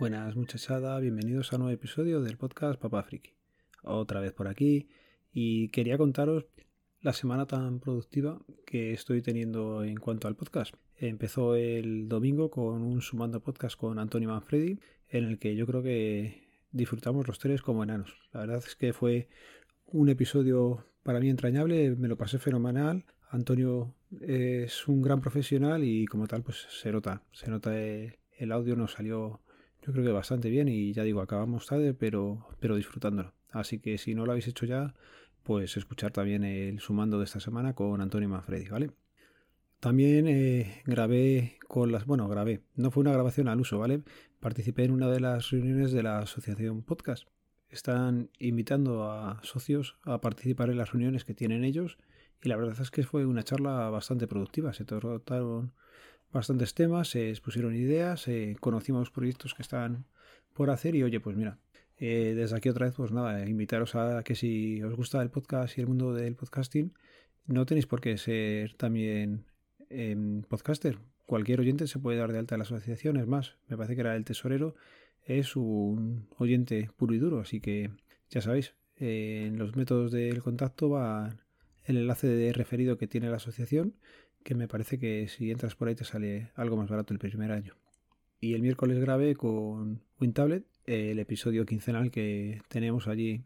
Buenas muchachada, bienvenidos a un nuevo episodio del podcast Papá Friki. Otra vez por aquí y quería contaros la semana tan productiva que estoy teniendo en cuanto al podcast. Empezó el domingo con un sumando podcast con Antonio Manfredi en el que yo creo que disfrutamos los tres como enanos. La verdad es que fue un episodio para mí entrañable, me lo pasé fenomenal. Antonio es un gran profesional y como tal pues se nota, se nota el, el audio nos salió creo que bastante bien y ya digo, acabamos tarde, pero, pero disfrutándolo. Así que si no lo habéis hecho ya, pues escuchar también el sumando de esta semana con Antonio Manfredi, ¿vale? También eh, grabé con las, bueno, grabé, no fue una grabación al uso, ¿vale? Participé en una de las reuniones de la asociación podcast. Están invitando a socios a participar en las reuniones que tienen ellos y la verdad es que fue una charla bastante productiva. Se trataron bastantes temas, se expusieron ideas, conocimos proyectos que están por hacer y oye, pues mira, eh, desde aquí otra vez, pues nada, invitaros a que si os gusta el podcast y el mundo del podcasting, no tenéis por qué ser también em, podcaster. Cualquier oyente se puede dar de alta a la asociación, es más, me parece que era el tesorero, es un oyente puro y duro, así que ya sabéis, en los métodos del contacto va el enlace de referido que tiene la asociación que me parece que si entras por ahí te sale algo más barato el primer año. Y el miércoles grabé con WinTablet el episodio quincenal que tenemos allí.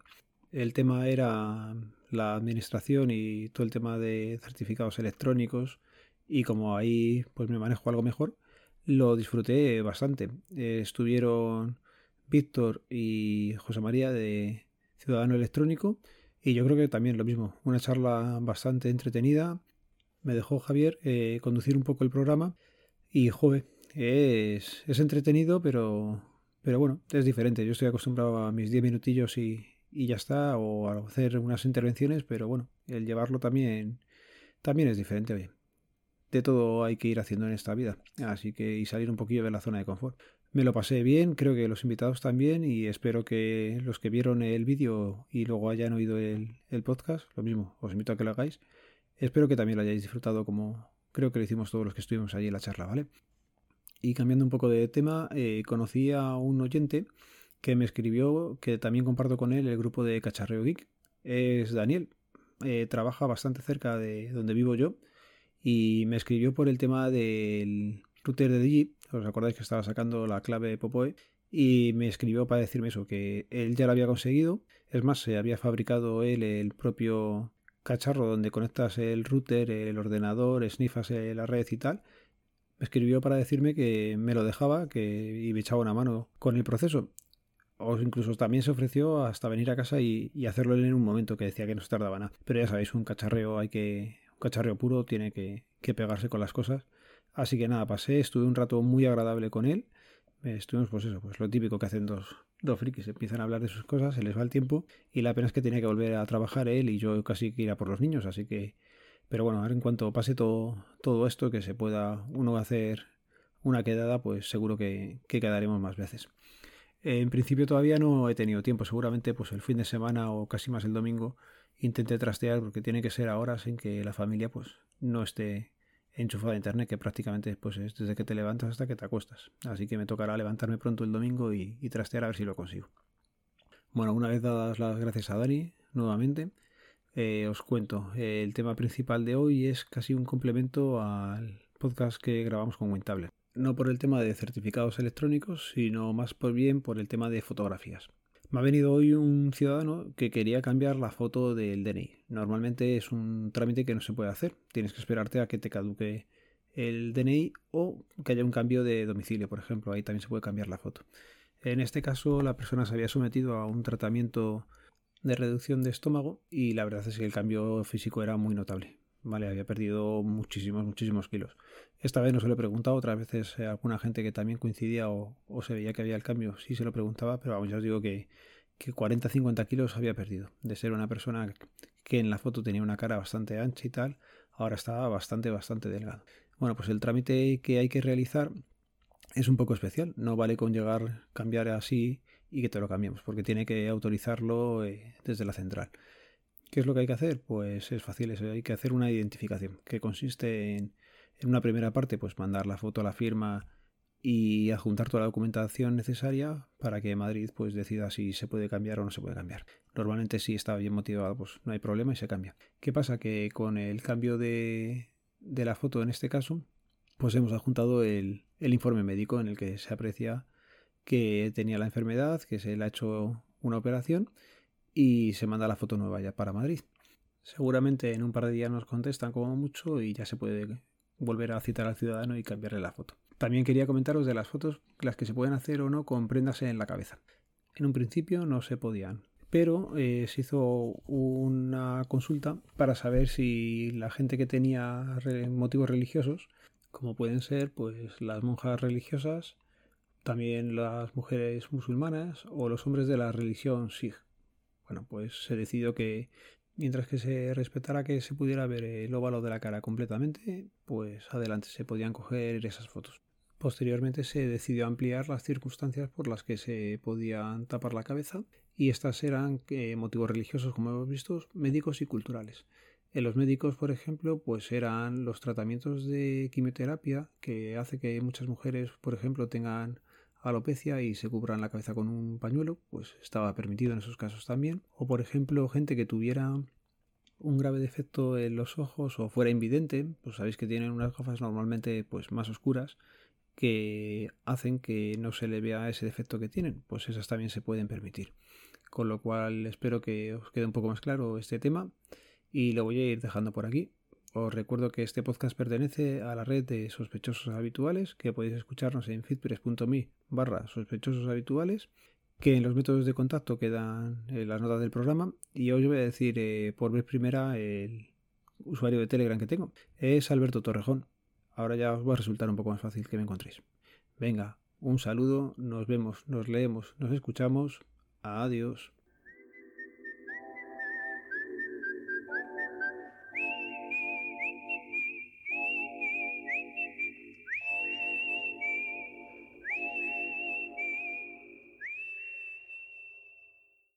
El tema era la administración y todo el tema de certificados electrónicos y como ahí pues me manejo algo mejor, lo disfruté bastante. estuvieron Víctor y José María de Ciudadano Electrónico y yo creo que también lo mismo, una charla bastante entretenida me dejó Javier eh, conducir un poco el programa y, joven, es, es entretenido, pero, pero bueno, es diferente. Yo estoy acostumbrado a mis 10 minutillos y, y ya está, o a hacer unas intervenciones, pero bueno, el llevarlo también, también es diferente. De todo hay que ir haciendo en esta vida, así que y salir un poquillo de la zona de confort. Me lo pasé bien, creo que los invitados también y espero que los que vieron el vídeo y luego hayan oído el, el podcast, lo mismo, os invito a que lo hagáis, Espero que también lo hayáis disfrutado como creo que lo hicimos todos los que estuvimos allí en la charla, ¿vale? Y cambiando un poco de tema, eh, conocí a un oyente que me escribió, que también comparto con él el grupo de Cacharreo Geek. Es Daniel. Eh, trabaja bastante cerca de donde vivo yo y me escribió por el tema del router de Digi. Os acordáis que estaba sacando la clave Popoe y me escribió para decirme eso, que él ya lo había conseguido. Es más, se había fabricado él el propio cacharro donde conectas el router, el ordenador, snifas la red y tal, me escribió para decirme que me lo dejaba que, y me echaba una mano con el proceso. O incluso también se ofreció hasta venir a casa y, hacerlo en un momento que decía que no se tardaba nada. Pero ya sabéis, un cacharreo hay que. Un cacharreo puro tiene que, que pegarse con las cosas. Así que nada, pasé, estuve un rato muy agradable con él. Estuvimos, pues eso, pues lo típico que hacen dos, dos frikis empiezan a hablar de sus cosas, se les va el tiempo y la pena es que tenía que volver a trabajar él y yo casi que ir a por los niños, así que... Pero bueno, ahora en cuanto pase todo, todo esto, que se pueda uno hacer una quedada, pues seguro que, quedaremos más veces. En principio todavía no he tenido tiempo, seguramente pues el fin de semana o casi más el domingo intenté trastear porque tiene que ser a horas en que la familia pues no esté enchufada a internet, que prácticamente pues, es desde que te levantas hasta que te acuestas. Así que me tocará levantarme pronto el domingo y, trastear a ver si lo consigo. Bueno, una vez dadas las gracias a Dani, nuevamente, eh, os cuento. el tema principal de hoy es casi un complemento al podcast que grabamos con WinTablet. No por el tema de certificados electrónicos, sino más bien por el tema de fotografías. Me ha venido hoy un ciudadano que quería cambiar la foto del DNI. Normalmente es un trámite que no se puede hacer. Tienes que esperarte a que te caduque el DNI o que haya un cambio de domicilio, por ejemplo. Ahí también se puede cambiar la foto. En este caso, la persona se había sometido a un tratamiento de reducción de estómago y la verdad es que el cambio físico era muy notable. Vale, había perdido muchísimos, muchísimos kilos. Esta vez no se lo he preguntado, otras veces eh, alguna gente que también coincidía o, se veía que había el cambio, sí se lo preguntaba, pero vamos, ya os digo que, que 40-50 kilos había perdido. De ser una persona que en la foto tenía una cara bastante ancha y tal, ahora estaba bastante, bastante delgado. Bueno, pues el trámite que hay que realizar es un poco especial. No vale con llegar, cambiar así y que te lo cambiemos, porque tiene que autorizarlo eh, desde la central. ¿Qué es lo que hay que hacer? Pues es fácil, hay que hacer una identificación que consiste en, en una primera parte, pues mandar la foto a la firma y adjuntar toda la documentación necesaria para que Madrid pues decida si se puede cambiar o no se puede cambiar. Normalmente si está bien motivado pues no hay problema y se cambia. ¿Qué pasa? Que con el cambio de, la foto en este caso pues hemos adjuntado el informe médico en el que se aprecia que tenía la enfermedad, que se le ha hecho una operación y se manda la foto nueva ya para Madrid. Seguramente en un par de días nos contestan como mucho y ya se puede volver a citar al ciudadano y cambiarle la foto. También quería comentaros de las fotos, las que se pueden hacer o no con prendas en la cabeza. En un principio no se podían, pero eh, se hizo una consulta para saber si la gente que tenía motivos religiosos, como pueden ser pues las monjas religiosas, también las mujeres musulmanas o los hombres de la religión Sikh. Bueno, pues se decidió que mientras que se respetara que se pudiera ver el óvalo de la cara completamente, pues adelante se podían coger esas fotos. Posteriormente se decidió ampliar las circunstancias por las que se podían tapar la cabeza y estas eran eh, motivos religiosos, como hemos visto, médicos y culturales. En los médicos, por ejemplo, pues eran los tratamientos de quimioterapia que hace que muchas mujeres, por ejemplo, tengan alopecia y se cubran la cabeza con un pañuelo, pues estaba permitido en esos casos también. O por ejemplo, gente que tuviera un grave defecto en los ojos o fuera invidente, pues sabéis que tienen unas gafas normalmente pues más oscuras que hacen que no se le vea ese defecto que tienen, pues esas también se pueden permitir. Con lo cual espero que os quede un poco más claro este tema y lo voy a ir dejando por aquí. Os recuerdo que este podcast pertenece a la red de sospechosos habituales, que podéis escucharnos en fitpress.me barra sospechosos habituales, que en los métodos de contacto quedan en las notas del programa y hoy os voy a decir eh, por vez primera el usuario de Telegram que tengo. Es Alberto Torrejón. Ahora ya os va a resultar un poco más fácil que me encontréis. Venga, un saludo, nos vemos, nos leemos, nos escuchamos. Adiós.